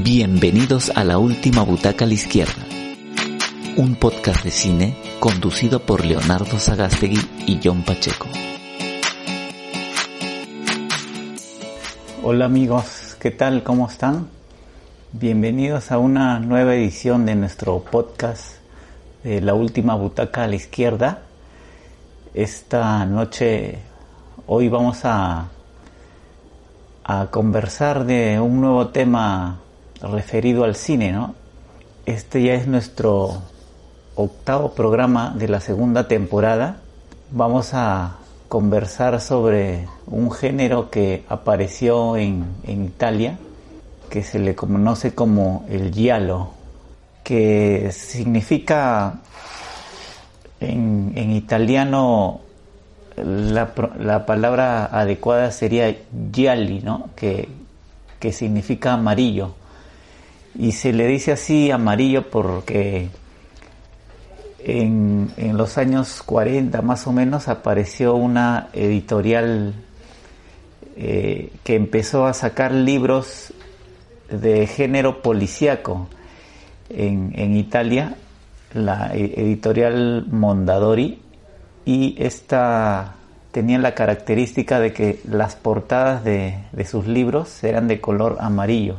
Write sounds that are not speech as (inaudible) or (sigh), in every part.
Bienvenidos a la última butaca a la izquierda, un podcast de cine conducido por Leonardo Sagastegui y John Pacheco. Hola amigos, ¿qué tal? ¿Cómo están? Bienvenidos a una nueva edición de nuestro podcast de la última butaca a la izquierda. Esta noche, hoy vamos a, a conversar de un nuevo tema referido al cine, ¿no? Este ya es nuestro octavo programa de la segunda temporada. Vamos a conversar sobre un género que apareció en, en Italia, que se le conoce como el giallo, que significa en, en italiano la, la, palabra adecuada sería gialli, ¿no? que, que significa amarillo. Y se le dice así amarillo porque en, en, los años 40 más o menos apareció una editorial eh, que empezó a sacar libros de género policíaco en, en Italia, la editorial Mondadori, y esta tenía la característica de que las portadas de, de sus libros eran de color amarillo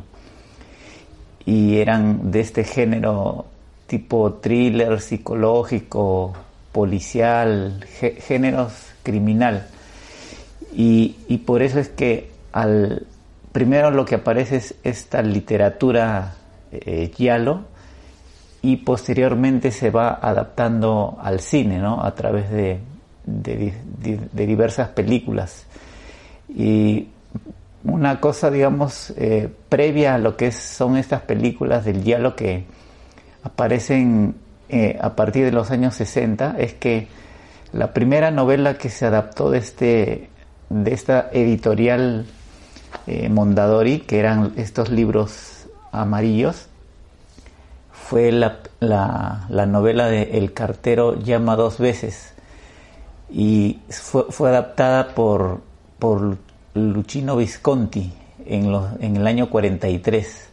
y eran de este género tipo thriller psicológico, policial, géneros criminal. Y, y, por eso es que al primero lo que aparece es esta literatura eh, giallo y posteriormente se va adaptando al cine, ¿no? A través de, de diversas películas. Y una cosa, digamos, eh, previa a lo que son estas películas del diálogo que aparecen eh, a partir de los años 60 es que la primera novela que se adaptó de, este, de esta editorial eh, Mondadori, que eran estos libros amarillos, fue la, la, la novela de El cartero llama dos veces. Y fue, fue adaptada por, por Luchino Visconti en, el año 43.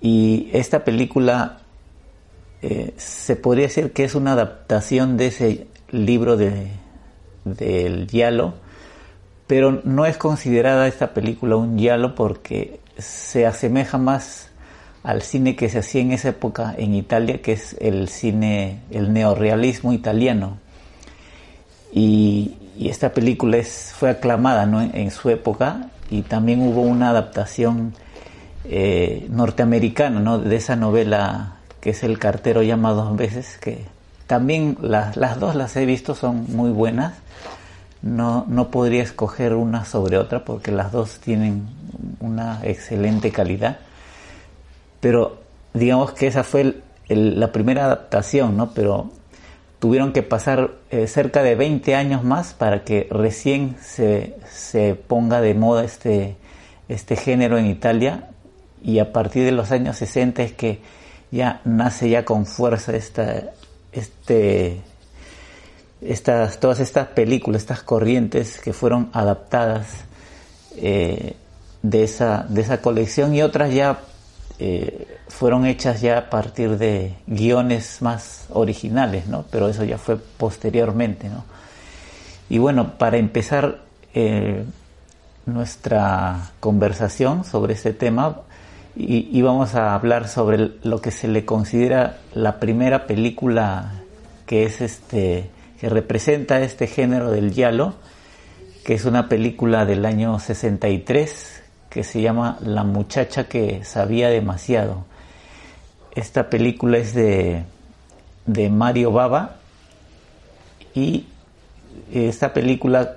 Y esta película eh, se podría decir que es una adaptación de ese libro de, del Yalo, pero no es considerada esta película un Yalo porque se asemeja más al cine que se hacía en esa época en Italia, que es el cine, el neorrealismo italiano. Y, y esta película es, fue aclamada ¿no? en, su época y también hubo una adaptación eh, norteamericana ¿no? de esa novela que es El cartero llama dos veces, que también las, las dos las he visto, son muy buenas. No, no podría escoger una sobre otra porque las dos tienen una excelente calidad. Pero digamos que esa fue el, la primera adaptación, ¿no? Pero tuvieron que pasar eh, cerca de 20 años más para que recién se, se, ponga de moda este, este género en Italia. Y a partir de los años 60 es que ya nace ya con fuerza esta, este, estas, todas estas películas, estas corrientes que fueron adaptadas eh, de, esa, de esa colección y otras ya eh, fueron hechas ya a partir de guiones más originales, ¿no? Pero eso ya fue posteriormente, ¿no? Y bueno, para empezar eh, nuestra conversación sobre este tema, y, vamos a hablar sobre lo que se le considera la primera película que es este que representa este género del giallo, que es una película del año 63 que se llama La muchacha que sabía demasiado. Esta película es de, de Mario Baba y esta película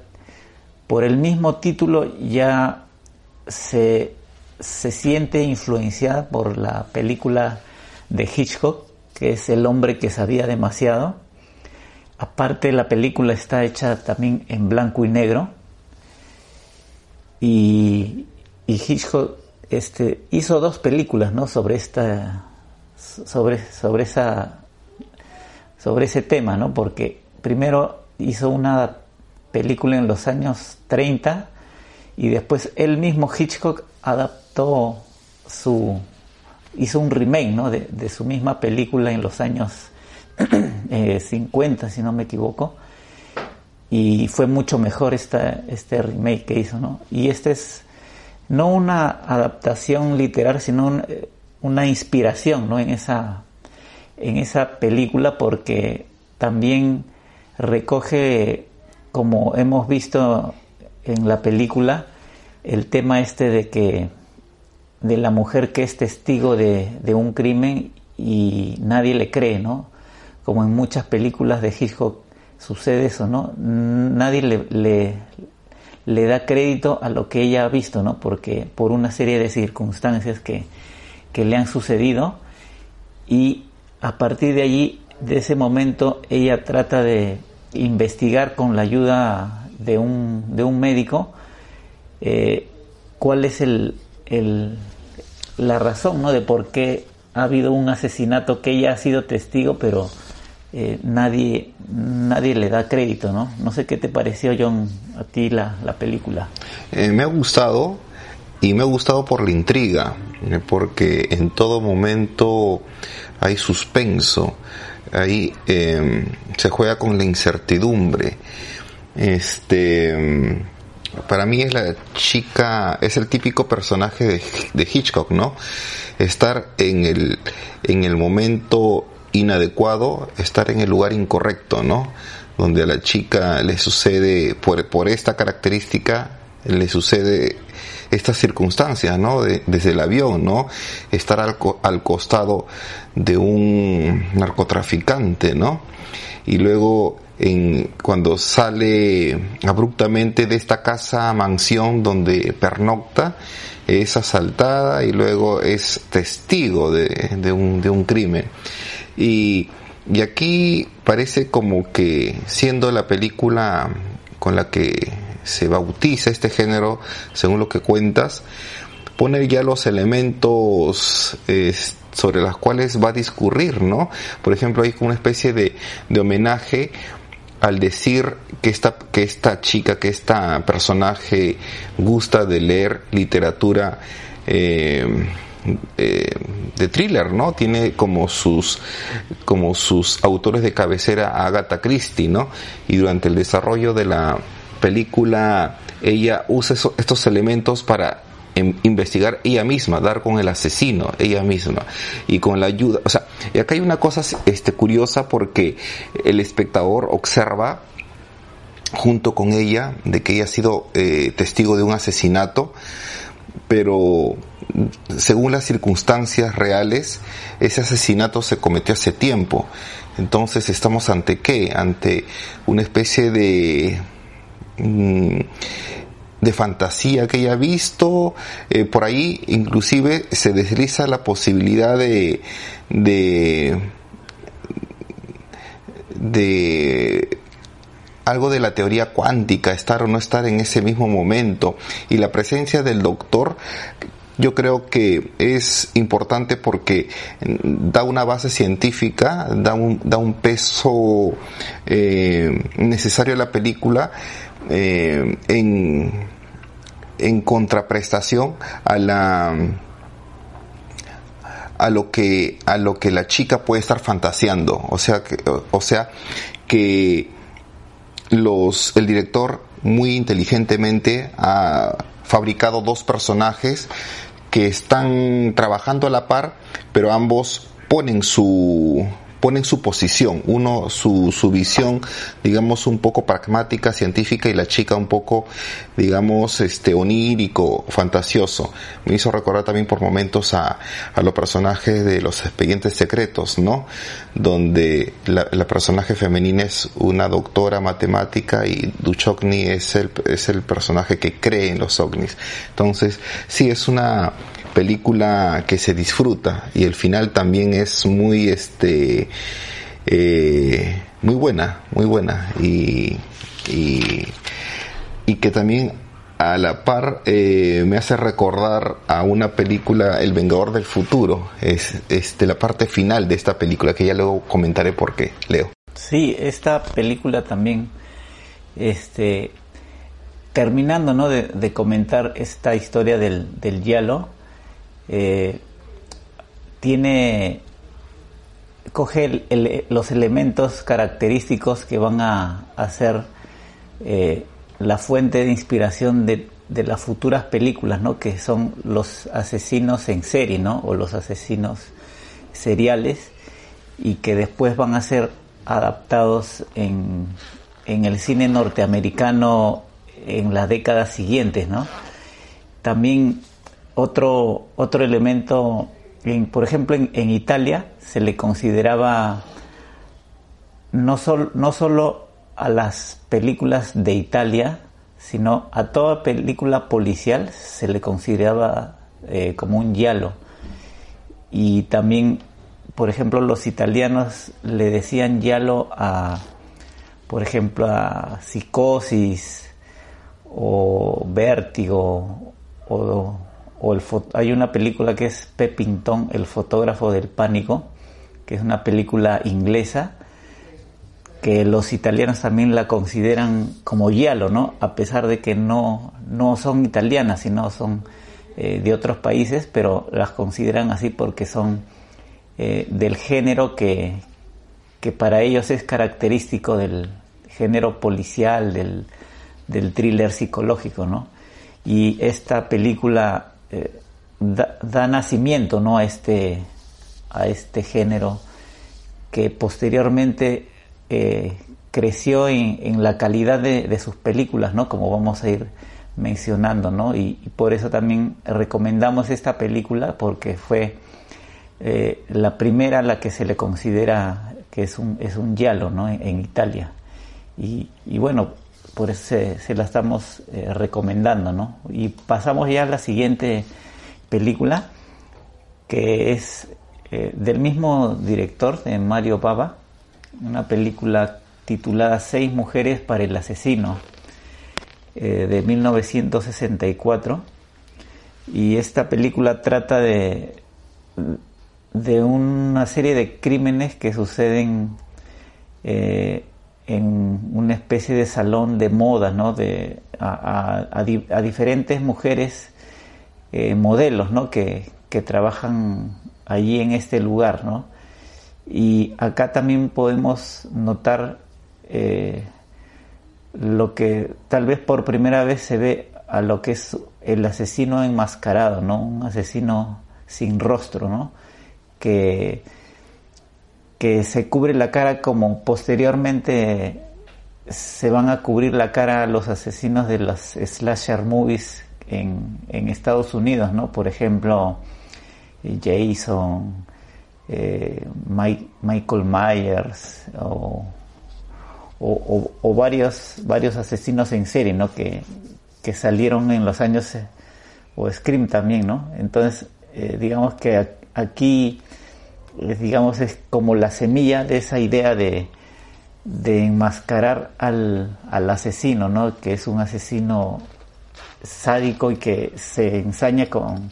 por el mismo título ya se, se siente influenciada por la película de Hitchcock, que es El hombre que sabía demasiado. Aparte la película está hecha también en blanco y negro y y Hitchcock este, hizo dos películas ¿no? sobre esta sobre, sobre esa sobre ese tema, ¿no? Porque primero hizo una película en los años 30 y después él mismo Hitchcock adaptó su hizo un remake ¿no? de, de su misma película en los años (clears throat) 50, si no me equivoco, y fue mucho mejor esta, este remake que hizo, ¿no? Y este es no una adaptación literal, sino una inspiración, ¿no? En esa, en esa película porque también recoge, como hemos visto en la película, el tema este de que de la mujer que es testigo de, de un crimen y nadie le cree, ¿no? Como en muchas películas de Hitchcock sucede eso, ¿no? Nadie le, le, da crédito a lo que ella ha visto, ¿no? Porque por una serie de circunstancias que, que le han sucedido y a partir de allí, de ese momento, ella trata de investigar con la ayuda de un, de un médico eh, cuál es el, el, la razón ¿no? de por qué ha habido un asesinato que ella ha sido testigo, pero eh, nadie, nadie le da crédito, ¿no? No sé qué te pareció, John, a ti la, la película. Eh, me ha gustado y me ha gustado por la intriga, eh, porque en todo momento hay suspenso, ahí em, se juega con la incertidumbre. Este, para mí es la chica, es el típico personaje de, de Hitchcock, ¿no? Estar en el, en el momento inadecuado estar en el lugar incorrecto, ¿no? Donde a la chica le sucede, por, por esta característica, le sucede estas circunstancias, ¿no? desde el avión, ¿no? Estar al, al, costado de un narcotraficante, ¿no? Y luego en, cuando sale abruptamente de esta casa mansión donde pernocta, es asaltada y luego es testigo de, un, de un crimen. Y, y aquí parece como que siendo la película con la que se bautiza este género, según lo que cuentas, pone ya los elementos sobre los cuales va a discurrir, ¿no? Por ejemplo, hay una especie de, de homenaje al decir que esta, que esta chica, que esta personaje gusta de leer literatura eh, eh, de thriller, ¿no? Tiene como sus, como sus autores de cabecera a Agatha Christie, ¿no? Y durante el desarrollo de la película ella usa estos elementos para investigar ella misma, dar con el asesino ella misma y con la ayuda, o sea, y acá hay una cosa este, curiosa porque el espectador observa junto con ella de que ella ha sido eh, testigo de un asesinato, pero según las circunstancias reales, ese asesinato se cometió hace tiempo. Entonces estamos ante qué? Ante una especie de mm, de fantasía que ella ha visto, eh, por ahí inclusive se desliza la posibilidad de, de, de algo de la teoría cuántica, estar o no estar en ese mismo momento. Y la presencia del doctor yo creo que es importante porque da una base científica, da un, da un peso eh, necesario a la película eh, en, en contraprestación a la a lo que a lo que la chica puede estar fantaseando. O sea que o sea que los el director muy inteligentemente ha fabricado dos personajes que están trabajando a la par, pero ambos ponen su ponen su posición, uno su, su visión, digamos, un poco pragmática, científica, y la chica un poco, digamos, este, onírico, fantasioso. Me hizo recordar también por momentos a, a los personajes de los expedientes secretos, ¿no? Donde la, la personaje femenina es una doctora matemática y Duchovny es el, es el personaje que cree en los ovnis. Entonces, sí, es una, película que se disfruta y el final también es muy este eh, muy buena muy buena. Y, y, que también a la par eh, me hace recordar a una película El Vengador del Futuro. Es este la parte final de esta película que ya luego comentaré por qué Leo. Sí esta película también este terminando ¿no? de, comentar esta historia del, del hielo eh, tiene coge los elementos característicos que van a, hacer eh, la fuente de inspiración de, las futuras películas, ¿no? Que son los asesinos en serie, ¿no? O los asesinos seriales y que después van a ser adaptados en, en el cine norteamericano en las décadas siguientes, ¿no? También otro, otro elemento, por ejemplo, en, Italia se le consideraba no, solo a las películas de Italia, sino a toda película policial se le consideraba eh, como un giallo. Y también, por ejemplo, los italianos le decían giallo a, por ejemplo, a Psicosis o Vértigo o, el, hay una película que es Peppington, el fotógrafo del pánico, que es una película inglesa que los italianos también la consideran como giallo, ¿no? A pesar de que no, no son italianas, sino son eh, de otros países, pero las consideran así porque son eh, del género que, que para ellos es característico del género policial, del, del thriller psicológico, ¿no? y esta película eh, da, nacimiento ¿no? a, este, a este género que posteriormente eh, creció en, la calidad de, sus películas, ¿no? como vamos a ir mencionando, ¿no? y, por eso también recomendamos esta película porque fue eh, la primera a la que se le considera que es un, es un giallo ¿no? en, Italia. Y, y, bueno, por eso se, la estamos eh, recomendando, ¿no? Y pasamos ya a la siguiente película, que es eh, del mismo director, de Mario Baba, una película titulada Seis mujeres para el asesino, eh, de 1964. Y esta película trata de, de una serie de crímenes que suceden en una especie de salón de moda, ¿no? De, a, diferentes mujeres eh, modelos, ¿no? Que, trabajan allí en este lugar, ¿no? Y acá también podemos notar eh, lo que tal vez por primera vez se ve a lo que es el asesino enmascarado, ¿no? Un asesino sin rostro, ¿no? Que que se cubre la cara como posteriormente se van a cubrir la cara los asesinos de los slasher movies en, Estados Unidos, ¿no? Por ejemplo, Jason, eh, Michael Myers o, varios, varios asesinos en serie, ¿no? Que, salieron en los años, eh, o Scream también, ¿no? Entonces, eh, digamos que aquí digamos, es como la semilla de esa idea de, enmascarar al, asesino, ¿no? Que es un asesino sádico y que se ensaña con,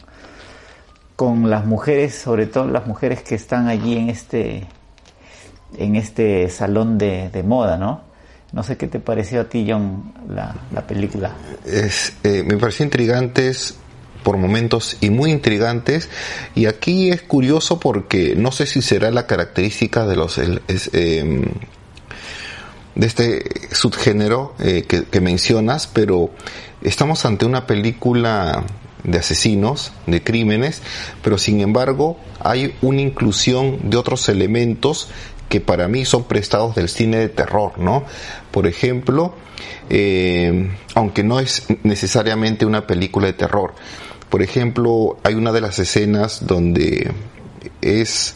con las mujeres, sobre todo las mujeres que están allí en este, en este salón de, moda, ¿no? No sé qué te pareció a ti, John, la, película. Es, eh, me pareció intrigante, por momentos y muy intrigantes. Y aquí es curioso porque no sé si será la característica de los em, de este subgénero eh, que, mencionas, pero estamos ante una película de asesinos, de crímenes, pero sin embargo hay una inclusión de otros elementos que para mí son prestados del cine de terror, ¿no? Por ejemplo, eh, aunque no es necesariamente una película de terror, por ejemplo, hay una de las escenas donde es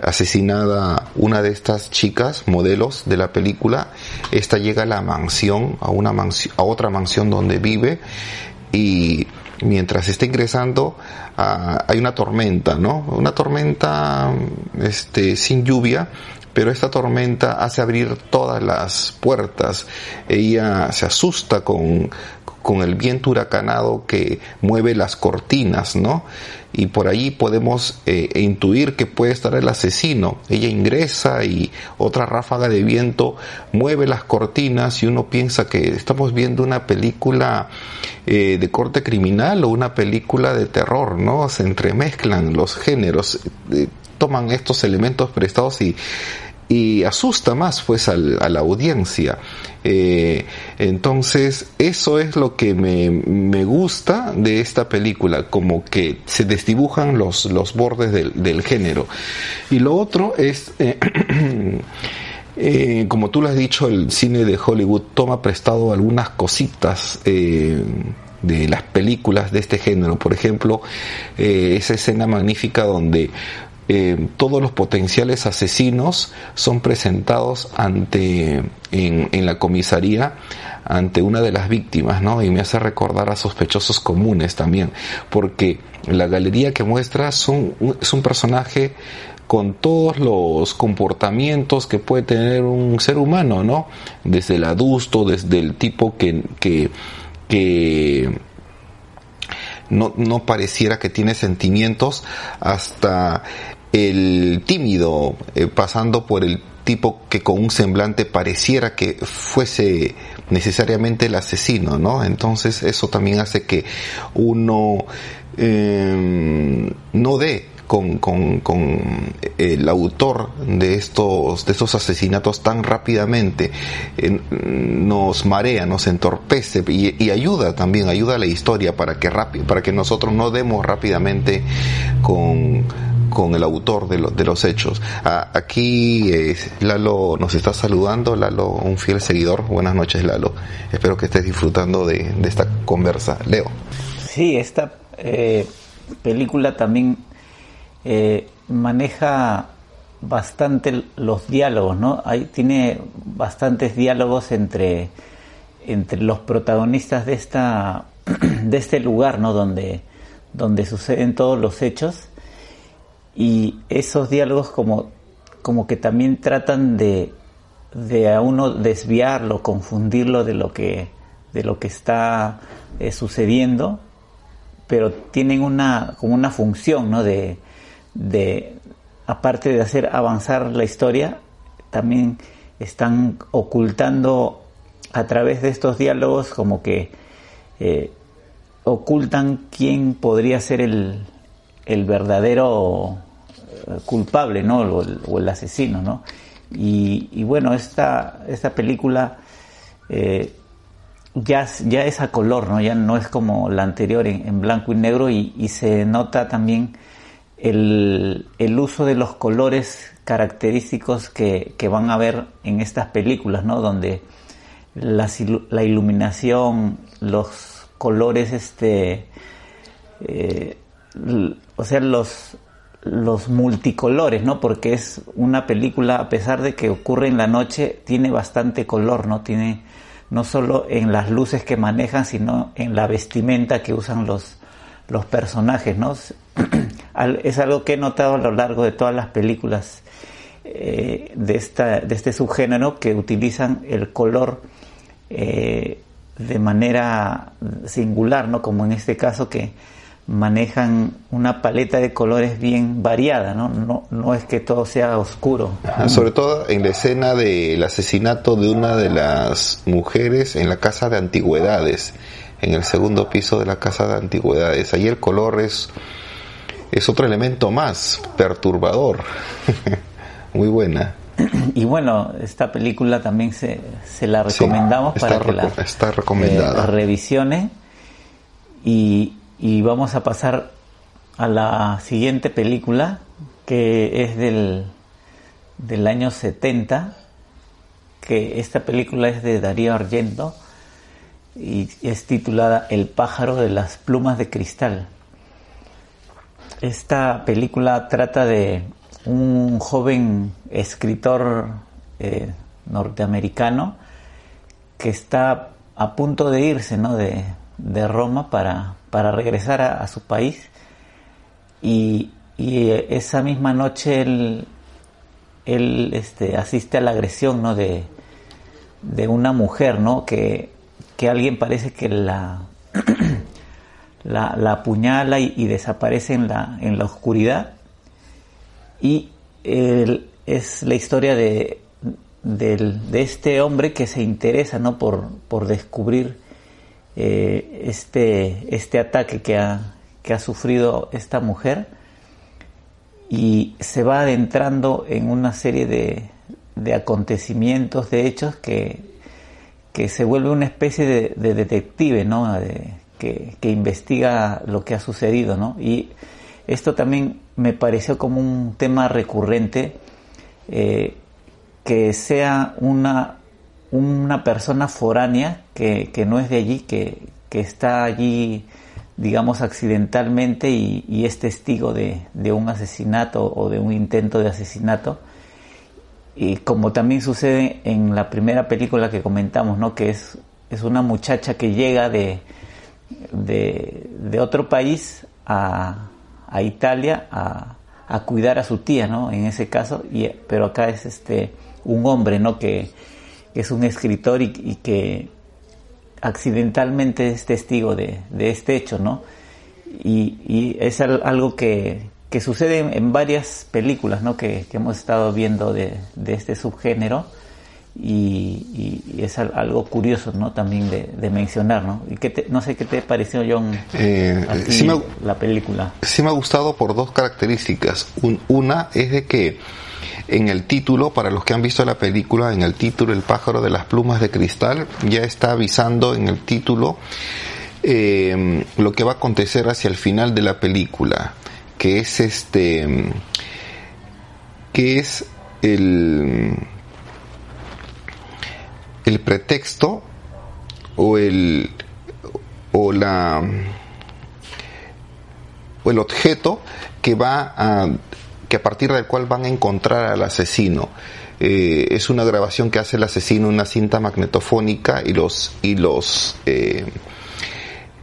asesinada una de estas chicas, modelos de la película. Esta llega a la mansión, a una mansión, a otra mansión donde vive y mientras está ingresando ah, hay una tormenta, ¿no? Una tormenta este sin lluvia, pero esta tormenta hace abrir todas las puertas. Ella se asusta con con el viento huracanado que mueve las cortinas, ¿no? Y por ahí podemos eh, intuir que puede estar el asesino. Ella ingresa y otra ráfaga de viento mueve las cortinas y uno piensa que estamos viendo una película eh, de corte criminal o una película de terror, ¿no? Se entremezclan los géneros, eh, toman estos elementos prestados y y asusta más pues a la audiencia. Eh, entonces, eso es lo que me, me, gusta de esta película, como que se desdibujan los, los bordes del, del género. Y lo otro es, eh, (clears throat) eh, como tú lo has dicho, el cine de Hollywood toma prestado algunas cositas. de las películas de este género, por ejemplo, esa escena magnífica donde eh, todos los potenciales asesinos son presentados ante en, la comisaría ante una de las víctimas, ¿no? Y me hace recordar a sospechosos comunes también, porque la galería que muestra son, es un personaje con todos los comportamientos que puede tener un ser humano, ¿no? Desde el adusto, desde el tipo que, que, que no, no pareciera que tiene sentimientos, hasta el tímido, eh, pasando por el tipo que con un semblante pareciera que fuese necesariamente el asesino, ¿no? Entonces eso también hace que uno em, no dé con, con, con, el autor de estos, de estos asesinatos tan rápidamente, nos marea, nos entorpece y, y, ayuda también, ayuda a la historia para que, para que nosotros no demos rápidamente con con el autor de, de los hechos. aquí eh, Lalo nos está saludando, Lalo, un fiel seguidor. Buenas noches, Lalo. Espero que estés disfrutando de, esta conversa. Leo. Sí, esta eh, película también eh, maneja bastante los diálogos, ¿no? Hay, tiene bastantes diálogos entre, entre los protagonistas de esta (clears throat) de este lugar, ¿no? Donde, donde suceden todos los hechos y esos diálogos como, como que también tratan de, de a uno desviarlo, confundirlo de lo que, de lo que está eh, sucediendo, pero tienen una, como una función, ¿no? De, de, aparte de hacer avanzar la historia, también están ocultando a través de estos diálogos como que eh, ocultan quién podría ser el, el verdadero culpable, ¿no? O el, asesino, ¿no? Y, bueno, esta, esta película eh, ya, ya es a color, ¿no? Ya no es como la anterior en, blanco y negro y, se nota también el, el, uso de los colores característicos que, que, van a ver en estas películas, ¿no? Donde la, la iluminación, los colores, este, eh, o sea, los, los multicolores, ¿no? Porque es una película, a pesar de que ocurre en la noche, tiene bastante color, ¿no? Tiene no solo en las luces que manejan, sino en la vestimenta que usan los, los personajes, ¿no? (clears throat) es algo que he notado a lo largo de todas las películas eh, de, esta, de este subgénero que utilizan el color eh, de manera singular, ¿no? Como en este caso que manejan una paleta de colores bien variada, ¿no? No, no es que todo sea oscuro. Sobre todo en la escena del asesinato de una de las mujeres en la casa de antigüedades, en el segundo piso de la casa de antigüedades. Ahí el color es, es otro elemento más perturbador. (laughs) Muy buena. Y bueno, esta película también se, se la recomendamos para que la, está recomendada. Eh, revisione y, y vamos a pasar a la siguiente película que es del, del año 70 que esta película es de Darío Argento y es titulada El pájaro de las plumas de cristal. Esta película trata de un joven escritor eh, norteamericano que está a punto de irse ¿no? de, de Roma para, para regresar a, su país y, esa misma noche él, él este, asiste a la agresión ¿no? de, de una mujer ¿no? que, que alguien parece que la, (clears throat) la, apuñala y, desaparece en la, en la oscuridad. Y es la historia de, de, este hombre que se interesa ¿no? por, por descubrir eh, este, este ataque que ha, que ha sufrido esta mujer y se va adentrando en una serie de, de acontecimientos, de hechos que, que se vuelve una especie de, detective, ¿no? que, que, investiga lo que ha sucedido, ¿no? Y esto también me pareció como un tema recurrente, eh, que sea una, una persona foránea que, que, no es de allí, que, que está allí, digamos, accidentalmente y, es testigo de, de, un asesinato o de un intento de asesinato y como también sucede en la primera película que comentamos, ¿no? que es, es una muchacha que llega de, de, otro país a, a Italia a, a, cuidar a su tía, ¿no? en ese caso, y, pero acá es este un hombre ¿no? que, es un escritor y, y, que accidentalmente es testigo de, de este hecho, ¿no? Y, y es algo que, que sucede en varias películas ¿no? que, hemos estado viendo de, este subgénero y, es algo curioso ¿no? también de, mencionar. ¿no? Y que no sé qué te pareció, John, eh, la película. Sí me ha gustado por dos características. una es de que en el título, para los que han visto la película, en el título El pájaro de las plumas de cristal, ya está avisando en el título eh, lo que va a acontecer hacia el final de la película que es este, que es el, el pretexto o el, o la, o el objeto que va a, que a partir del cual van a encontrar al asesino. Eh, es una grabación que hace el asesino una cinta magnetofónica y los y los eh,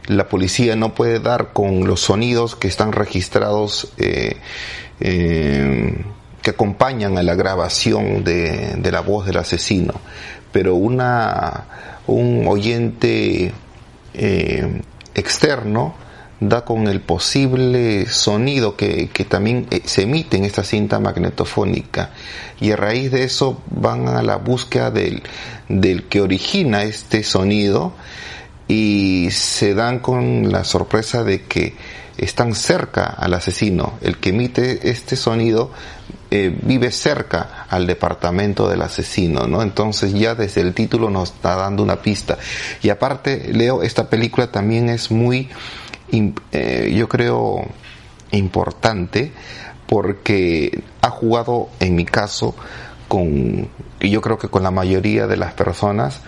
la policía no puede dar con los sonidos que están registrados eh, que acompañan a la grabación de, la voz del asesino, pero una, un oyente externo da con el posible sonido que, que, también se emite en esta cinta magnetofónica y a raíz de eso van a la búsqueda del, del que origina este sonido y se dan con la sorpresa de que están cerca al asesino. El que emite este sonido eh, vive cerca al departamento del asesino, ¿no? Entonces ya desde el título nos está dando una pista. Y aparte, Leo, esta película también es muy, eh, yo creo, importante porque ha jugado, en mi caso, con, y yo creo que con la mayoría de las personas,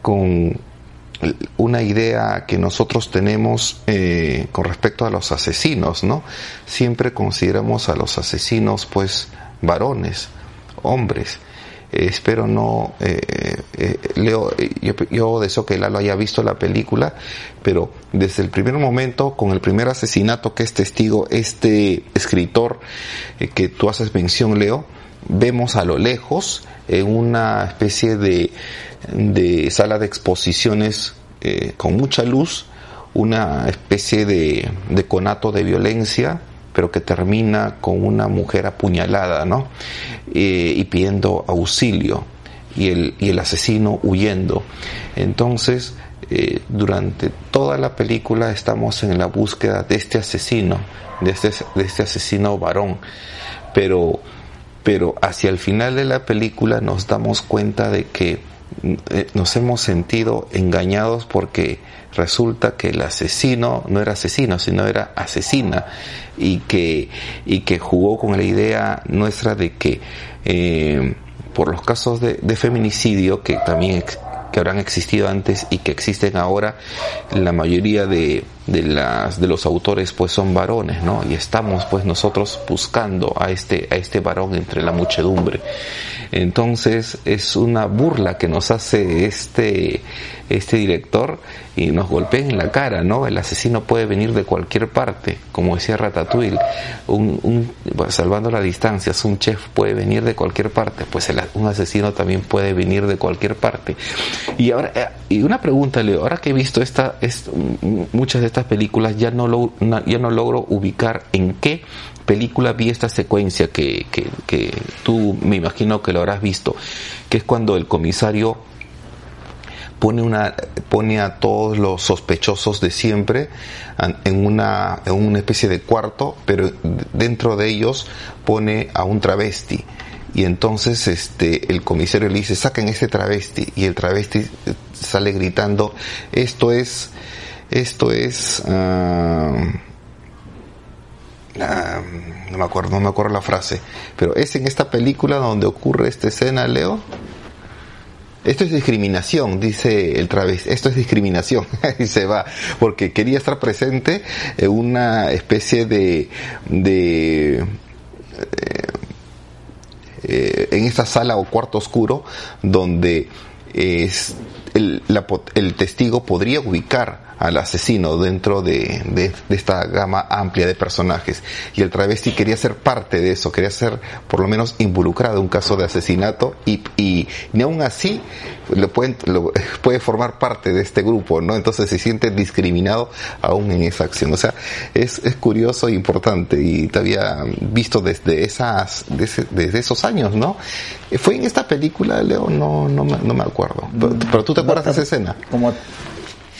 con una idea que nosotros tenemos eh, con respecto a los asesinos, ¿no? Siempre consideramos a los asesinos, pues, varones, hombres. Eh, espero no, eh, Leo, yo, yo, deseo que Lalo haya visto la película, pero desde el primer momento, con el primer asesinato que es testigo este escritor que tú haces mención, Leo, vemos a lo lejos en una especie de de sala de exposiciones eh, con mucha luz, una especie de, de, conato de violencia, pero que termina con una mujer apuñalada, ¿no? Eh, y pidiendo auxilio, y el, y el asesino huyendo. Entonces, eh, durante toda la película estamos en la búsqueda de este asesino, de este, de este asesino varón, pero, pero hacia el final de la película nos damos cuenta de que eh, nos hemos sentido engañados porque resulta que el asesino no era asesino, sino era asesina y que, y que jugó con la idea nuestra de que eh, por los casos de, de feminicidio que también que habrán existido antes y que existen ahora, la mayoría de, de, las, de los autores pues son varones, ¿no? Y estamos pues nosotros buscando a este, a este varón entre la muchedumbre. Entonces es una burla que nos hace este, este director y nos golpeen en la cara, ¿no? El asesino puede venir de cualquier parte, como decía Ratatouille, un, salvando las distancias, un chef puede venir de cualquier parte, pues un asesino también puede venir de cualquier parte. Y ahora, eh, y una pregunta, Leo, ahora que he visto esta, muchas de estas películas, ya no, lo, ya no logro ubicar en qué película vi esta secuencia que, que, que tú me imagino que lo habrás visto, que es cuando el comisario pone una pone a todos los sospechosos de siempre en una, en una especie de cuarto, pero dentro de ellos pone a un travesti. Y entonces este el comisario le dice, "Saquen ese travesti." Y el travesti sale gritando, "Esto es esto es uh, no me acuerdo, no me acuerdo la frase, pero es en esta película donde ocurre esta escena, Leo. Esto es discriminación, dice el través. Esto es discriminación. (laughs) y se va. Porque quería estar presente en una especie de, de eh, eh, en esta sala o cuarto oscuro donde es el, el testigo podría ubicar al asesino dentro de, de, esta gama amplia de personajes. Y el travesti quería ser parte de eso, quería ser por lo menos involucrado en un caso de asesinato y, y ni aún así pueden, lo, (laughs) puede formar parte de este grupo, ¿no? Entonces se siente discriminado aún en esa acción. O sea, es, curioso e importante y te había visto desde esas, desde, esos años, ¿no? ¿Fue en esta película, Leo? No, no, me, no me acuerdo. Pero, pero te acuerdas de esa escena. Como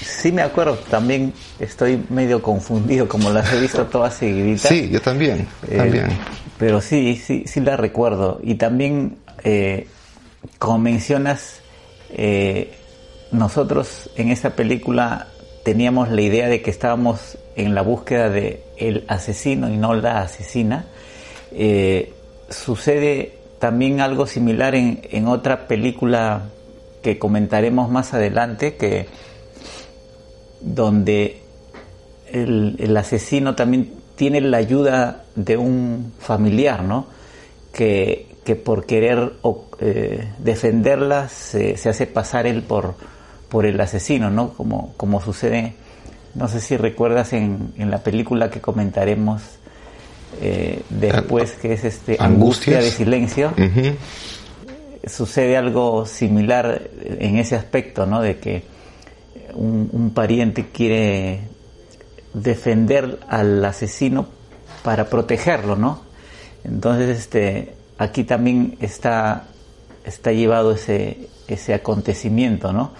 Sí me acuerdo, también estoy medio confundido, como las he visto todas seguiditas. Sí, yo también, eh, también. Pero sí, sí, sí las recuerdo. Y también, eh, como mencionas, eh, nosotros en esa película teníamos la idea de que estábamos en la búsqueda de el asesino y no la asesina. sucede también algo similar en, en otra película que comentaremos más adelante, que donde el, asesino también tiene la ayuda de un familiar, ¿no? Que, por querer eh, defenderla se, hace pasar él por, por el asesino, ¿no? Como, como sucede, no sé si recuerdas en, en la película que comentaremos eh, después, que es este Angustia de Silencio. Sucede algo similar en ese aspecto, ¿no? De que un, pariente quiere defender al asesino para protegerlo, ¿no? Entonces, este, aquí también está, está llevado ese, ese acontecimiento, ¿no?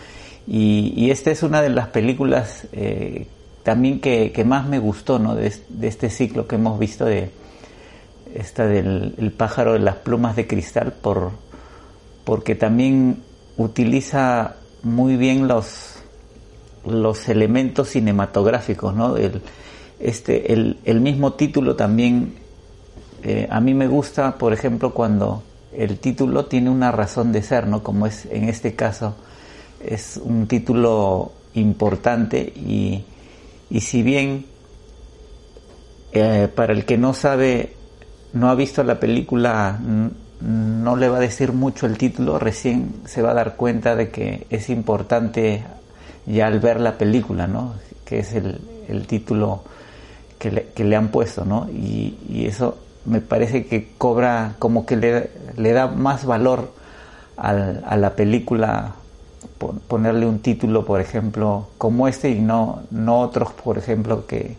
Y, esta es una de las películas eh, también que, más me gustó, ¿no? De, este ciclo que hemos visto de esta del el pájaro de las plumas de cristal, por, porque también utiliza muy bien los, los elementos cinematográficos, ¿no? El, este, el, el mismo título también, eh, a mí me gusta, por ejemplo, cuando el título tiene una razón de ser, ¿no? Como es en este caso, es un título importante y, y si bien eh, para el que no sabe, no ha visto la película, no le va a decir mucho el título, recién se va a dar cuenta de que es importante ya al ver la película, ¿no? Que es el, el título que le, que le, han puesto, ¿no? Y, y, eso me parece que cobra, como que le, le da más valor al, a la película ponerle un título, por ejemplo, como este y no, no otros, por ejemplo, que,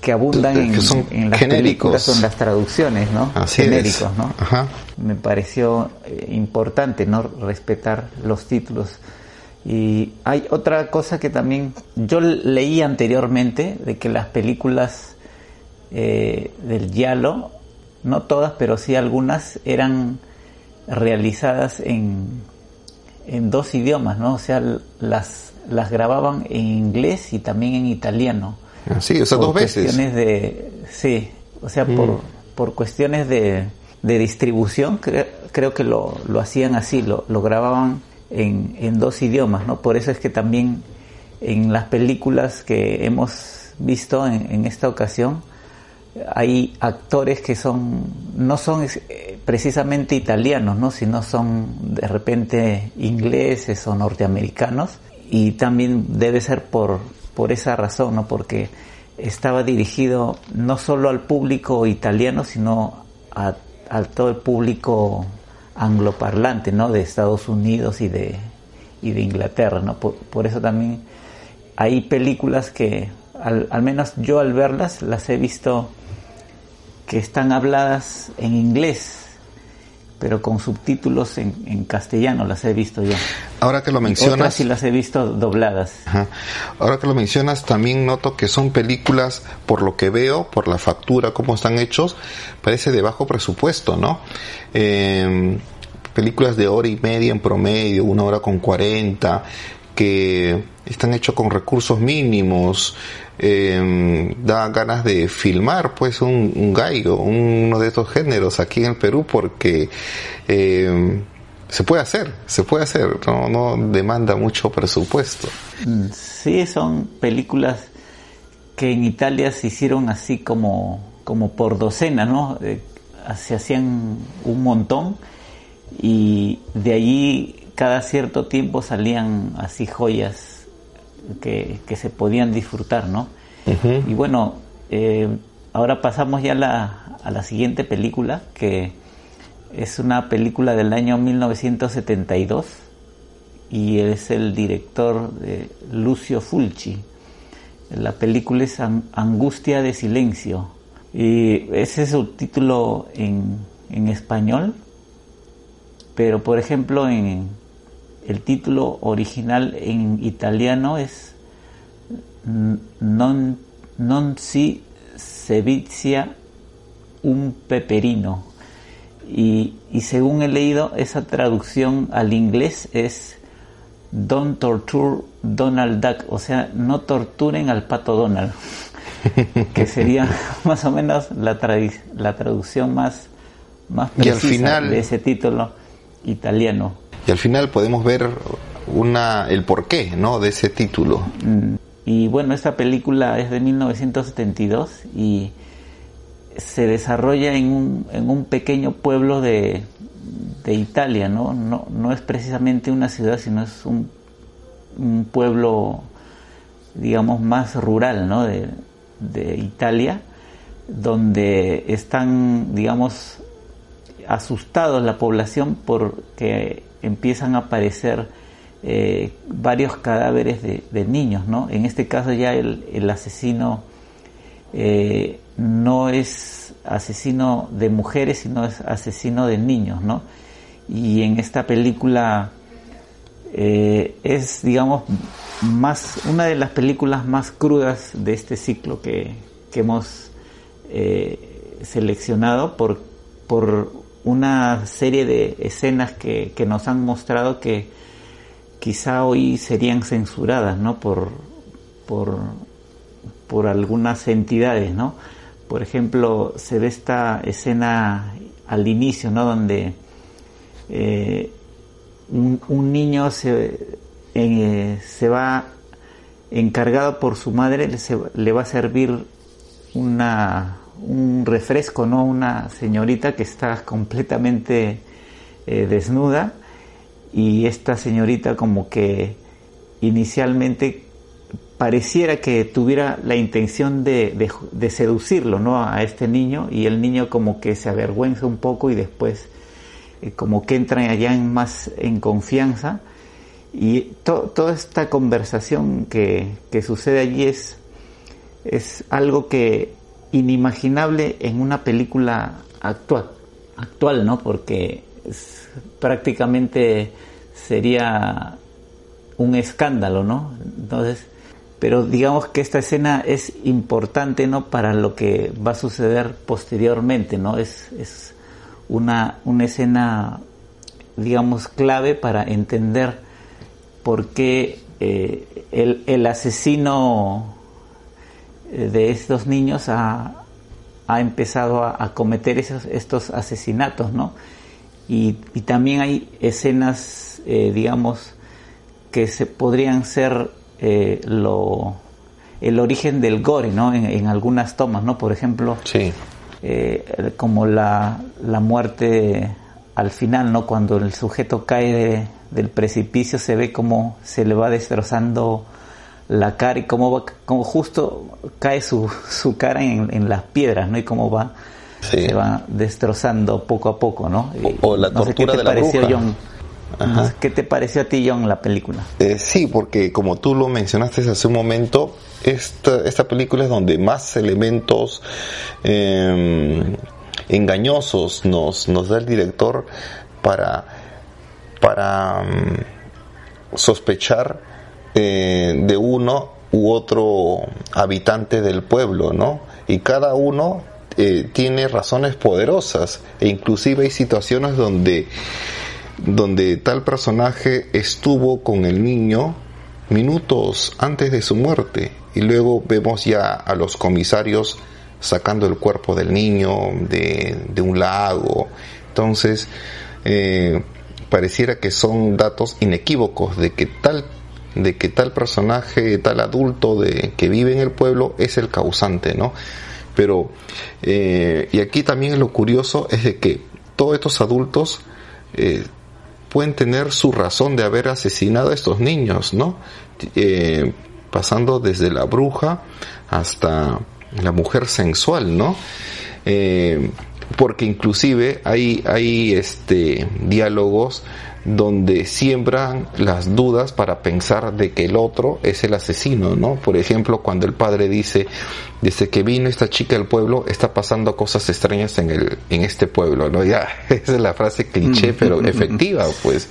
que abundan en, en, las películas o en las traducciones, ¿no? Genéricos, ¿no? Ajá. Me pareció eh, importante, ¿no? Respetar los títulos y hay otra cosa que también yo leí anteriormente, de que las películas eh, del Yalo, no todas, pero sí algunas, eran realizadas en, en dos idiomas, ¿no? O sea, las, las grababan en inglés y también en italiano. Sí, o sea, dos veces. De, sí, o sea, por, mm. por cuestiones de, de distribución, creo que lo, lo hacían así, lo, lo grababan en, en, dos idiomas, ¿no? Por eso es que también en las películas que hemos visto en, en esta ocasión hay actores que son no son eh, precisamente italianos, ¿no? sino son de repente ingleses o norteamericanos y también debe ser por, por esa razón, ¿no? Porque estaba dirigido no solo al público italiano, sino a, todo el público angloparlante, ¿no? De Estados Unidos y de, y de Inglaterra, ¿no? Por, eso también hay películas que, al, al, menos yo al verlas, las he visto que están habladas en inglés pero con subtítulos en, en, castellano las he visto yo. Ahora que lo mencionas... Otras sí las he visto dobladas. Ahora que lo mencionas, también noto que son películas, por lo que veo, por la factura, cómo están hechos, parece de bajo presupuesto, ¿no? Eh, películas de hora y media en promedio, una hora con cuarenta, que están hechos con recursos mínimos, eh, da ganas de filmar pues un, gallo, uno de estos géneros aquí en el Perú porque eh, se puede hacer, se puede hacer, no, no demanda mucho presupuesto. Sí, son películas que en Italia se hicieron así como, como por docena, ¿no? Eh, se hacían un montón y de allí cada cierto tiempo salían así joyas que, se podían disfrutar, ¿no? Y bueno, eh, ahora pasamos ya la, a la siguiente película, que es una película del año 1972 y es el director de Lucio Fulci. La película es Angustia de Silencio y ese es su título en, en español, pero por ejemplo en, el título original en italiano es Non, non si sevizia un peperino. Y, según he leído, esa traducción al inglés es Don't torture Donald Duck, o sea, no torturen al pato Donald, (laughs) que sería más o menos la, la traducción más, más precisa de ese título italiano y al final podemos ver una el porqué ¿no? de ese título. Mm. Y bueno, esta película es de 1972 y se desarrolla en un, en un pequeño pueblo de, de Italia, ¿no? ¿no? No es precisamente una ciudad, sino es un, un pueblo, digamos, más rural, ¿no? De, de Italia, donde están, digamos, asustados la población porque empiezan a aparecer eh, varios cadáveres de, niños, ¿no? En este caso ya el, asesino eh, no es asesino de mujeres, sino es asesino de niños, ¿no? Y en esta película eh, es, digamos, más una de las películas más crudas de este ciclo que, que hemos seleccionado por, por una serie de escenas que, nos han mostrado que quizá hoy serían censuradas ¿no? por, por, por algunas entidades. ¿no? Por ejemplo, se ve esta escena al inicio, ¿no? donde eh, un, niño se, eh, se va encargado por su madre, le va a servir una, un refresco, ¿no? Una señorita que está completamente eh, desnuda y esta señorita como que inicialmente pareciera que tuviera la intención de, seducirlo, ¿no? A este niño y el niño como que se avergüenza un poco y después eh, como que entra allá en más en confianza y toda esta conversación que, que sucede allí es, es algo que inimaginable en una película actual, actual ¿no? Porque prácticamente sería un escándalo, ¿no? Entonces, pero digamos que esta escena es importante, ¿no? Para lo que va a suceder posteriormente, ¿no? Es, es una, una escena, digamos, clave para entender por qué eh, el, el asesino de estos niños ha, empezado a, cometer esos, estos asesinatos, ¿no? Y, también hay escenas, eh, digamos, que se podrían ser eh, lo, el origen del gore, ¿no? En, algunas tomas, ¿no? Por ejemplo, como la, la, muerte al final, ¿no? Cuando el sujeto cae del precipicio se ve como se le va destrozando la cara y cómo, va, cómo justo cae su, su cara en, en, las piedras, ¿no? Y cómo va, se va destrozando poco a poco, ¿no? O, la tortura qué te de la pareció, bruja. John. Ajá. ¿Qué te pareció a ti, John, la película? Eh, sí, porque como tú lo mencionaste hace un momento, esta, esta película es donde más elementos eh, engañosos nos, nos da el director para, para um, sospechar eh, de uno u otro habitante del pueblo, ¿no? Y cada uno eh, tiene razones poderosas e inclusive hay situaciones donde donde tal personaje estuvo con el niño minutos antes de su muerte y luego vemos ya a los comisarios sacando el cuerpo del niño de, de un lago. Entonces, eh, pareciera que son datos inequívocos de que tal de que tal personaje, tal adulto de que vive en el pueblo es el causante, ¿no? Pero eh, y aquí también lo curioso es de que todos estos adultos eh, pueden tener su razón de haber asesinado a estos niños, ¿no? Eh, pasando desde la bruja hasta la mujer sensual, ¿no? Porque inclusive hay, hay este, diálogos donde siembran las dudas para pensar de que el otro es el asesino, ¿no? Por ejemplo, cuando el padre dice, desde que vino esta chica del pueblo, está pasando cosas extrañas en el, en este pueblo, ¿no? Ya, (laughs) esa es la frase cliché, pero (laughs) efectiva, pues,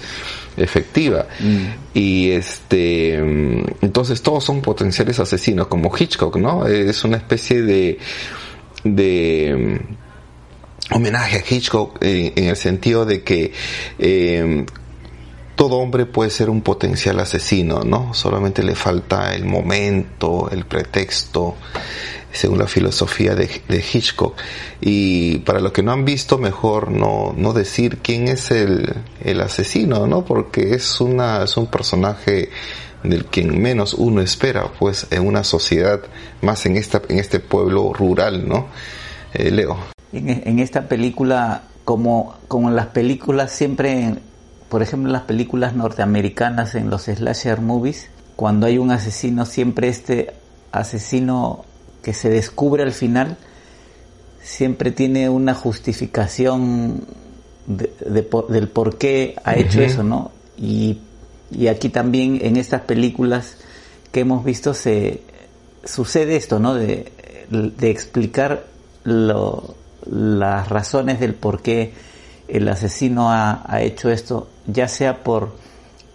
efectiva. Mm. Y este, entonces todos son potenciales asesinos, como Hitchcock, ¿no? Es una especie de, de, homenaje a Hitchcock eh, en el sentido de que eh, todo hombre puede ser un potencial asesino, ¿no? Solamente le falta el momento, el pretexto, según la filosofía de, Hitchcock. Y para los que no han visto, mejor no, no decir quién es el, el asesino, ¿no? Porque es, una, es un personaje del quien menos uno espera, pues en una sociedad, más en, esta, en este pueblo rural, ¿no? Eh, Leo. En, en, esta película, como, como en las películas siempre por ejemplo, en las películas norteamericanas, en los slasher movies, cuando hay un asesino, siempre este asesino que se descubre al final, siempre tiene una justificación de, de, del por qué ha hecho uh -huh. eso, ¿no? Y, y, aquí también en estas películas que hemos visto se sucede esto, ¿no? De, de explicar lo, las razones del por qué el asesino ha, ha, hecho esto, ya sea por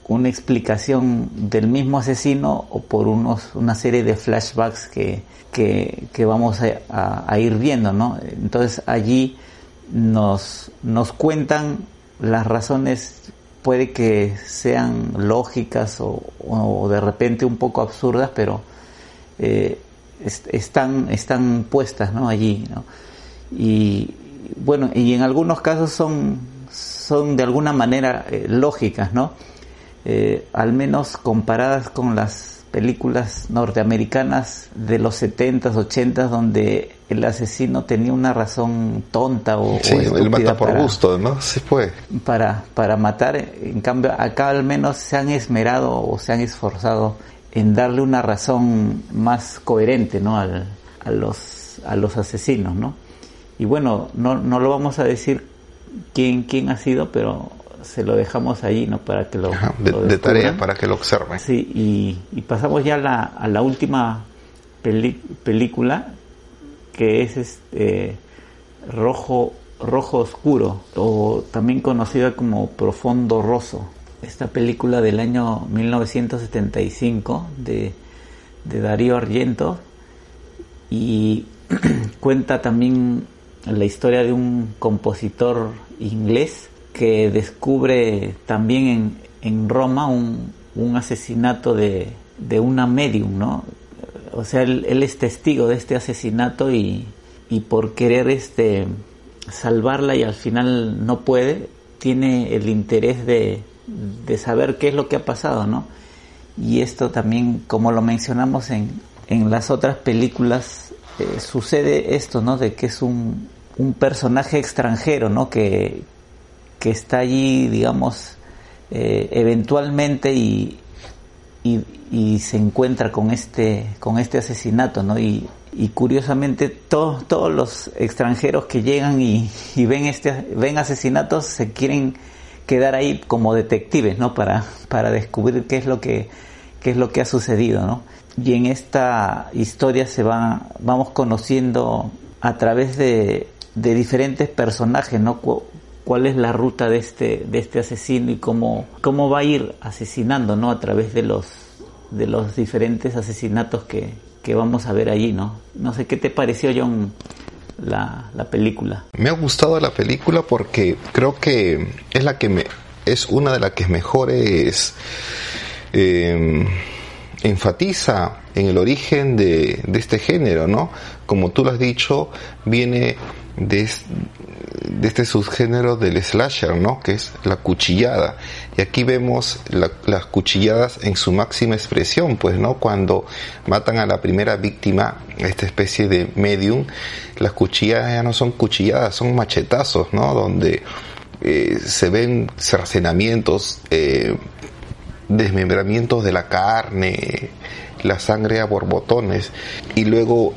una explicación del mismo asesino o por unos, una serie de flashbacks que, que, que vamos a, ir viendo, ¿no? Entonces allí nos, nos cuentan las razones, puede que sean lógicas o, o de repente un poco absurdas, pero eh, est están, están puestas, ¿no? Allí, ¿no? Y, bueno, y en algunos casos son, son de alguna manera eh, lógicas, ¿no? Eh, al menos comparadas con las películas norteamericanas de los 70s, 80s, donde el asesino tenía una razón tonta o, sí, o él mata por para, gusto, ¿no? Sí puede. Para, para matar, en cambio acá al menos se han esmerado o se han esforzado en darle una razón más coherente, ¿no? Al, a los, a los asesinos, ¿no? Y bueno, no, no lo vamos a decir quién, quién ha sido, pero se lo dejamos ahí, ¿no? Para que lo, Ajá, de, lo de, tarea, para que lo observen. Sí, y, y pasamos ya a la, a la última peli, película, que es este Rojo, Rojo Oscuro, o también conocida como Profundo Rosso. Esta película del año 1975 de, de Darío Argento y (clears throat) cuenta también la historia de un compositor inglés que descubre también en, en Roma un, un asesinato de, de, una medium, ¿no? O sea, él, es testigo de este asesinato y, y por querer este, salvarla y al final no puede, tiene el interés de, de saber qué es lo que ha pasado, ¿no? Y esto también, como lo mencionamos en, en las otras películas, eh, sucede esto, ¿no? De que es un, un personaje extranjero, ¿no? Que, que está allí, digamos, eh, eventualmente y, y, se encuentra con este, con este asesinato, ¿no? Y, y curiosamente todos, todos los extranjeros que llegan y, y, ven este, ven asesinatos se quieren quedar ahí como detectives, ¿no? Para, para descubrir qué es lo que, qué es lo que ha sucedido, ¿no? Y en esta historia se va, vamos conociendo a través de, de diferentes personajes, ¿no? cuál es la ruta de este, de este asesino y cómo, cómo va a ir asesinando, ¿no? A través de los, de los diferentes asesinatos que, que vamos a ver allí, ¿no? No sé qué te pareció, John, la, la, película. Me ha gustado la película porque creo que es la que me es una de las que mejores eh, enfatiza en el origen de, de, este género, ¿no? Como tú lo has dicho, viene de, de este subgénero del slasher, ¿no? Que es la cuchillada. Y aquí vemos las cuchilladas en su máxima expresión, pues, ¿no? Cuando matan a la primera víctima, esta especie de medium, las cuchilladas ya no son cuchilladas, son machetazos, ¿no? Donde eh, se ven cercenamientos, eh, desmembramientos de la carne, la sangre a borbotones, y luego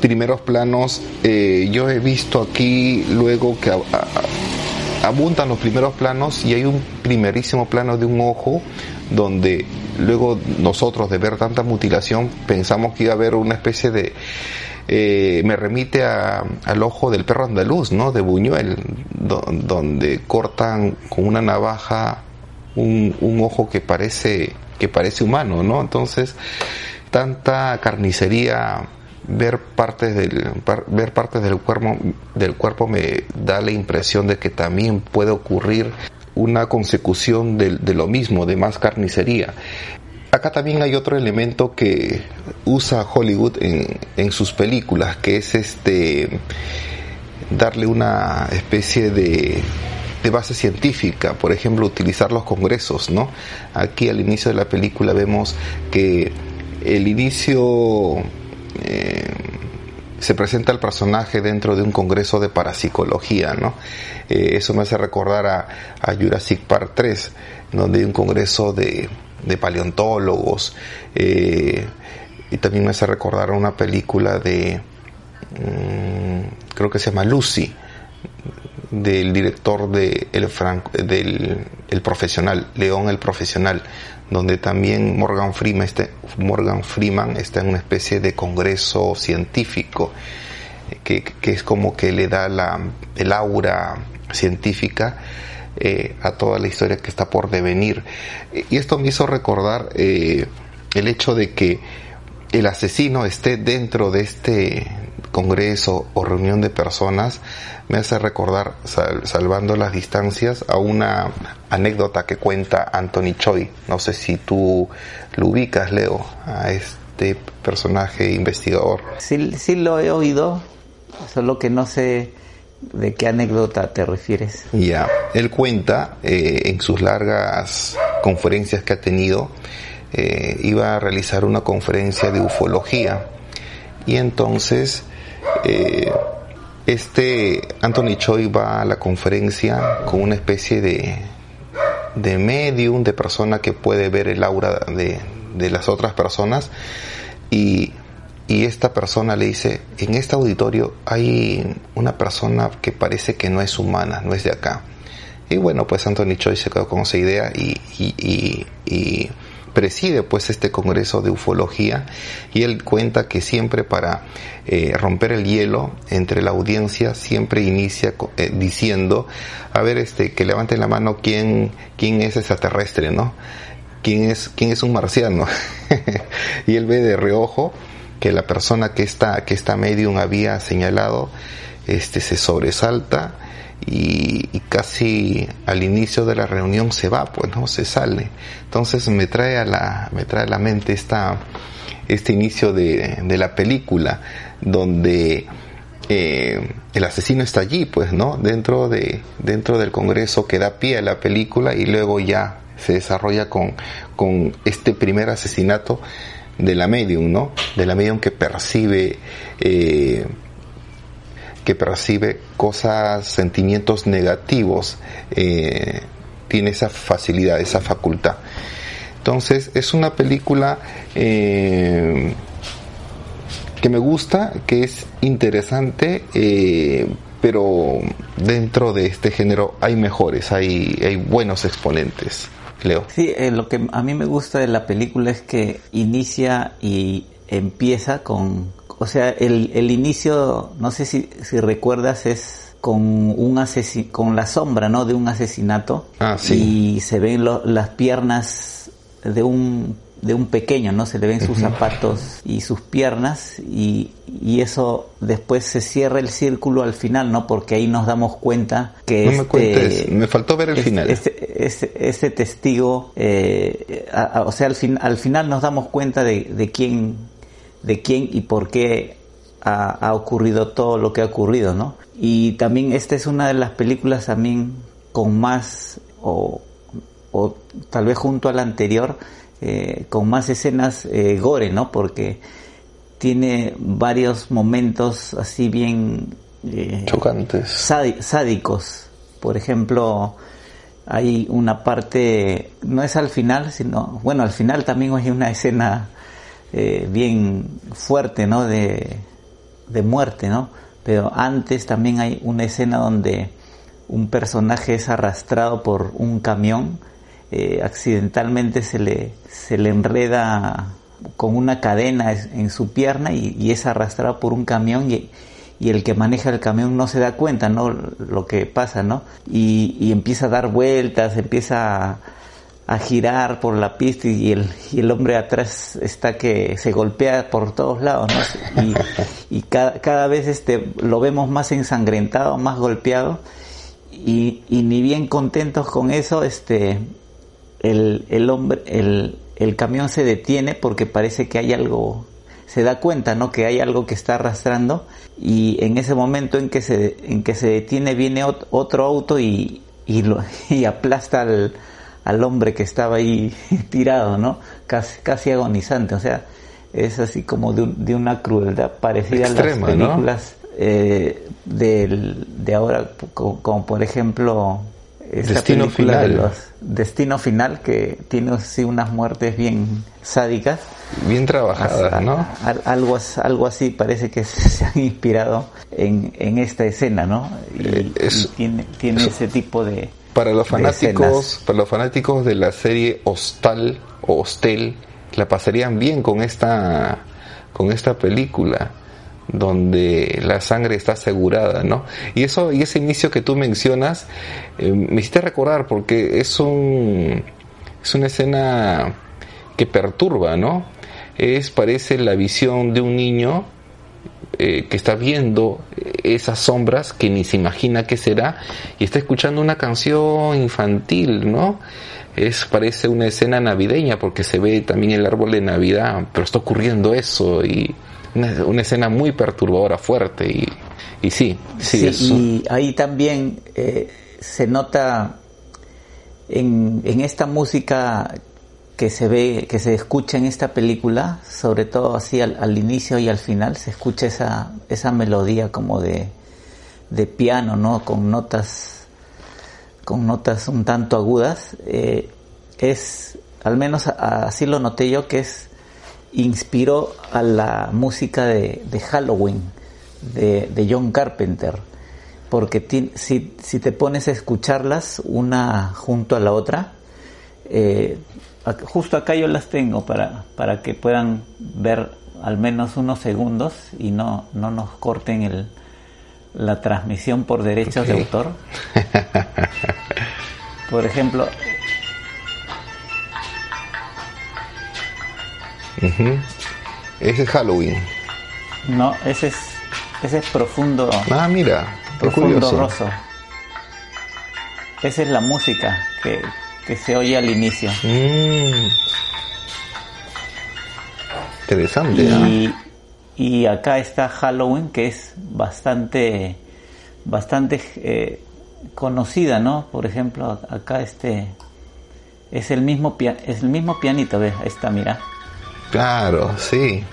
primeros planos, eh, yo he visto aquí luego que abundan los primeros planos y hay un primerísimo plano de un ojo donde luego nosotros de ver tanta mutilación pensamos que iba a haber una especie de eh, me remite al ojo del perro andaluz, ¿no? De Buñuel, donde cortan con una navaja un, un, ojo que parece que parece humano, ¿no? Entonces tanta carnicería ver partes del ver partes del cuerpo del cuerpo me da la impresión de que también puede ocurrir una consecución de, lo mismo de más carnicería acá también hay otro elemento que usa Hollywood en, en sus películas que es este darle una especie de de base científica, por ejemplo, utilizar los congresos, ¿no? Aquí al inicio de la película vemos que el inicio eh, se presenta el personaje dentro de un congreso de parapsicología, ¿no? Eh, eso me hace recordar a, Jurassic Park 3, donde hay un congreso de, paleontólogos, eh, y también me hace recordar a una película de, mm, creo que se llama Lucy, del director de el, del el profesional, León el profesional, donde también Morgan Freeman, este, Morgan Freeman está en una especie de congreso científico que, que es como que le da la, el aura científica eh, a toda la historia que está por devenir. Y esto me hizo recordar eh, el hecho de que el asesino esté dentro de este congreso o reunión de personas me hace recordar, salvando las distancias, a una anécdota que cuenta Anthony Choi. No sé si tú lo ubicas, Leo, a este personaje investigador. Sí, sí lo he oído, solo que no sé de qué anécdota te refieres. Ya, él cuenta eh, en sus largas conferencias que ha tenido, eh, iba a realizar una conferencia de ufología y entonces eh, este Anthony Choi va a la conferencia con una especie de, de medium, de persona que puede ver el aura de, de las otras personas y, y esta persona le dice, en este auditorio hay una persona que parece que no es humana, no es de acá. Y bueno, pues Anthony Choi se quedó con esa idea y, y, y preside pues este congreso de ufología y él cuenta que siempre para eh, romper el hielo entre la audiencia siempre inicia eh, diciendo a ver este que levanten la mano quién quién es extraterrestre no quién es quién es un marciano (laughs) y él ve de reojo que la persona que está que esta medium había señalado este se sobresalta y, casi al inicio de la reunión se va, pues no se sale. Entonces me trae a la, me trae a la mente esta, este inicio de, de la película donde eh, el asesino está allí, pues, ¿no? Dentro de, dentro del Congreso que da pie a la película y luego ya se desarrolla con, con este primer asesinato de la medium, ¿no? De la medium que percibe eh, que percibe cosas, sentimientos negativos eh, tiene esa facilidad, esa facultad. Entonces es una película eh, que me gusta, que es interesante, eh, pero dentro de este género hay mejores, hay, hay buenos exponentes. Leo. Sí, lo que a mí me gusta de la película es que inicia y empieza con, o sea, el, el inicio, no sé si, si recuerdas, es con un asesin con la sombra, ¿no? De un asesinato. Ah, sí. Y se ven las piernas de un de un pequeño, ¿no? Se le ven sus zapatos y sus piernas y, y, eso después se cierra el círculo al final, ¿no? Porque ahí nos damos cuenta que no este, me cuentes, me faltó ver el este, final. Este, este, este testigo, eh, a, a, o sea, al, fin, al final nos damos cuenta de, de quién, de quién y por qué ha, ha, ocurrido todo lo que ha ocurrido, ¿no? Y también esta es una de las películas también con más o, o tal vez junto a la anterior eh, con más escenas eh, gore, ¿no? Porque tiene varios momentos así bien eh, chocantes, sádicos. Por ejemplo, hay una parte, no es al final, sino, bueno, al final también hay una escena eh, bien fuerte, ¿no? De, de muerte, ¿no? Pero antes también hay una escena donde un personaje es arrastrado por un camión eh, accidentalmente se le, se le enreda con una cadena en su pierna y, es arrastrado por un camión y, y, el que maneja el camión no se da cuenta, ¿no? Lo que pasa, ¿no? Y, y empieza a dar vueltas, empieza a, a, girar por la pista y el, y el hombre atrás está que se golpea por todos lados. Y, (laughs) y cada, cada vez este, lo vemos más ensangrentado, más golpeado y, y ni bien contentos con eso, este, el, el hombre, el, el camión se detiene porque parece que hay algo, se da cuenta, ¿no? Que hay algo que está arrastrando y en ese momento en que se, en que se detiene viene otro auto y, y, lo, (laughs) y aplasta al, al, hombre que estaba ahí (laughs) tirado, ¿no? Casi, casi agonizante, o sea, es así como de, de una crueldad parecida Extrema, a las películas ¿no? eh, del, de ahora, como, como por ejemplo esta Destino película final. de los Destino Final que tiene así unas muertes bien sádicas bien trabajadas a, no a, algo algo así parece que (laughs) se han inspirado en, en esta escena no y, Eh, es- y tiene tiene ese tipo de para los fanáticos para los fanáticos de la serie Hostal o Hostel la pasarían bien con esta con esta película donde la sangre está asegurada, ¿no? Y eso y ese inicio que tú mencionas eh, me hiciste recordar porque es un es una escena que perturba, ¿no? Es parece la visión de un niño eh, que está viendo esas sombras que ni se imagina qué será y está escuchando una canción infantil, ¿no? Es parece una escena navideña porque se ve también el árbol de Navidad, pero está ocurriendo eso y una, una escena muy perturbadora, fuerte y, y sí, sí, Sí, y ahí también eh, se nota en, en esta música que se ve, que se escucha en esta película, sobre todo así al, al inicio y al final, se escucha esa, esa melodía como de, de piano, ¿no? Con notas, con notas un tanto agudas. Eh, es, al menos así lo noté yo, que es, inspiró a la música de, de Halloween, de, de John Carpenter. Porque ti- si, si te pones a escucharlas una junto a la otra, eh, justo acá yo las tengo para, para que puedan ver al menos unos segundos y no, no nos corten el, la transmisión por derechos de autor. (laughs) Por ejemplo. Ese es Halloween. no, ese es, ese es profundo, Ah, mira, profundo roso. Esa es la música que, que se oye al inicio. Mm. Interesante. Y, y acá está Halloween, que es bastante, bastante eh, conocida, ¿no? Por ejemplo, acá este es el mismo pia- es el mismo pianito, ¿ves? Está, mira. Claro, sí.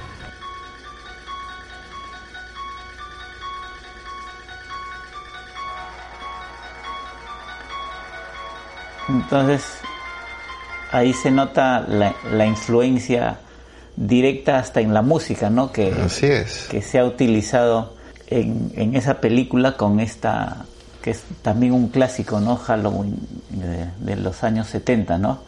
Entonces, ahí se nota la, la influencia directa hasta en la música, ¿no? Que, Así es. que se ha utilizado en, en esa película con esta, que es también un clásico, ¿no? Halloween de, de los años 70, ¿no?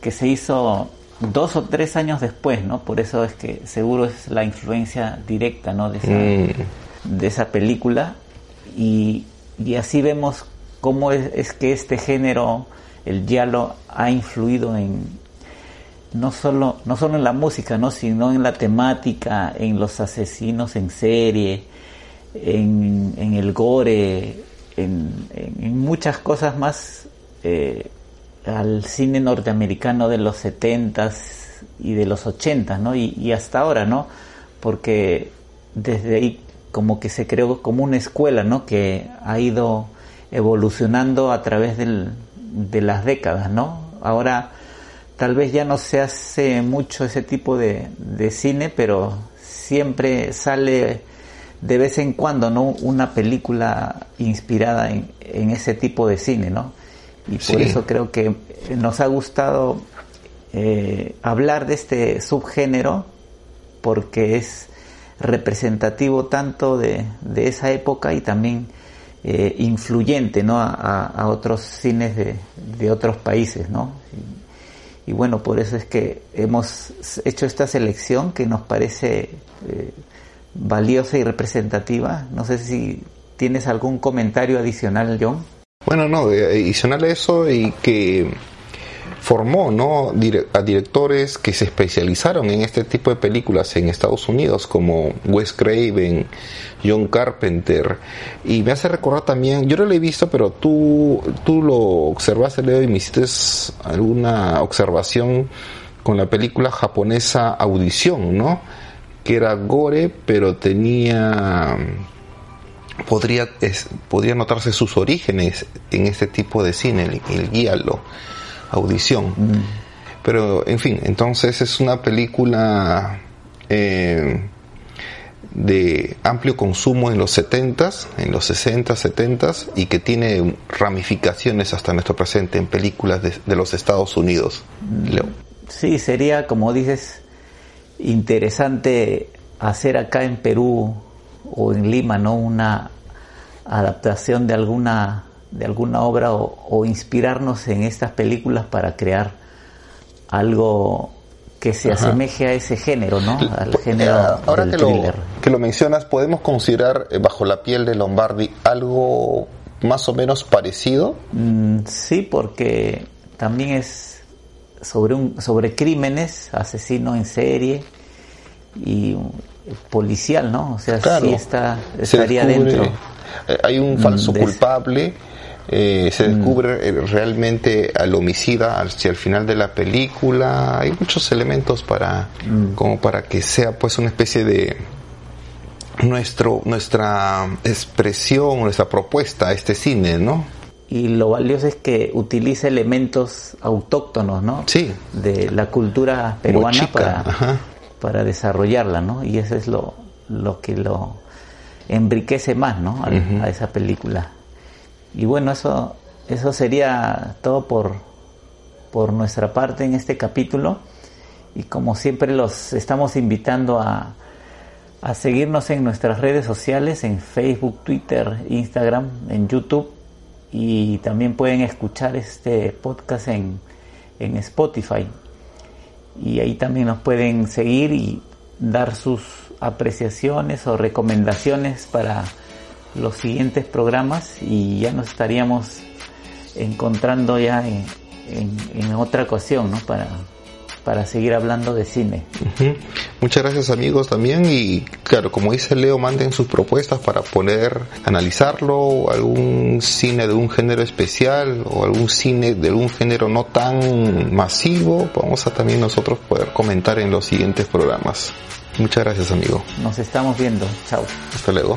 Que se hizo dos o tres años después, ¿no? Por eso es que seguro es la influencia directa, ¿no? De esa, Mm. de esa película y, y así vemos cómo es, es que este género, el giallo, ha influido en no solo, no solo en la música, ¿no? sino en la temática, en los asesinos en serie, en, en el gore, en, en- muchas cosas más eh, al cine norteamericano de los 70s y de los 80s, ¿no? Y, y hasta ahora, ¿no? Porque desde ahí como que se creó como una escuela, ¿no? Que ha ido evolucionando a través del- de las décadas, ¿no? Ahora tal vez ya no se hace mucho ese tipo de, de cine, pero siempre sale de vez en cuando, ¿no? Una película inspirada en, en ese tipo de cine, ¿no? Y por Sí. eso creo que nos ha gustado eh, hablar de este subgénero porque es representativo tanto de, de esa época y también eh, influyente ¿no? a, otros cines de, otros países. ¿no? Y, bueno, por eso es que hemos hecho esta selección que nos parece eh, valiosa y representativa. No sé si tienes algún comentario adicional, John. Bueno, no, de- adicional a eso y que formó ¿no? A directores que se especializaron en este tipo de películas en Estados Unidos como Wes Craven, John Carpenter y me hace recordar también, yo no lo he visto pero tú, tú lo observaste Leo y me hiciste alguna observación con la película japonesa Audición, ¿no? que era gore pero tenía podría, es- podría notarse sus orígenes en este tipo de cine, el, el guíalo, audición. Pero, en fin, entonces es una película eh, de amplio consumo en los 70s, en los 60s, 70s y que tiene ramificaciones hasta nuestro presente en películas de, de los Estados Unidos. Leo. Sí, sería, como dices, interesante hacer acá en Perú o en Lima, ¿no? Una adaptación de alguna de alguna obra o, o inspirarnos en estas películas para crear algo que se Ajá. asemeje a ese género, ¿no? Al género Eh, Ahora del que lo, que lo mencionas, ¿podemos considerar eh, bajo la piel de Lombardi algo más o menos parecido? Mm, sí, porque también es sobre un sobre crímenes, asesino en serie y policial, ¿no? O sea, Claro. sí está Se estaría descubre, dentro. eh, hay un falso de- culpable, eh, se descubre eh, realmente al homicida hacia el final de la película. Hay muchos elementos para, Mm. como para que sea pues una especie de nuestro, nuestra expresión, nuestra propuesta a este cine, ¿no? Y lo valioso es que utiliza elementos autóctonos, ¿no? Sí. De la cultura peruana Mochica, para, ajá. para desarrollarla, ¿no? Y eso es lo, lo que lo enriquece más, ¿no? A, a esa película. Y bueno, eso, eso sería todo por, por nuestra parte en este capítulo. Y como siempre los estamos invitando a, a seguirnos en nuestras redes sociales, en Facebook, Twitter, Instagram, en YouTube. Y también pueden escuchar este podcast en, en Spotify. Y ahí también nos pueden seguir y dar sus apreciaciones o recomendaciones para los siguientes programas y ya nos estaríamos encontrando ya en, en- en otra ocasión, ¿no? Para, para seguir hablando de cine. Ujú. Muchas gracias amigos también y claro, como dice Leo, manden sus propuestas para poder analizarlo, algún cine de un género especial o algún cine de algún género no tan masivo, vamos a también nosotros poder comentar en los siguientes programas. Muchas gracias amigo, Nos estamos viendo. Chao. hasta luego.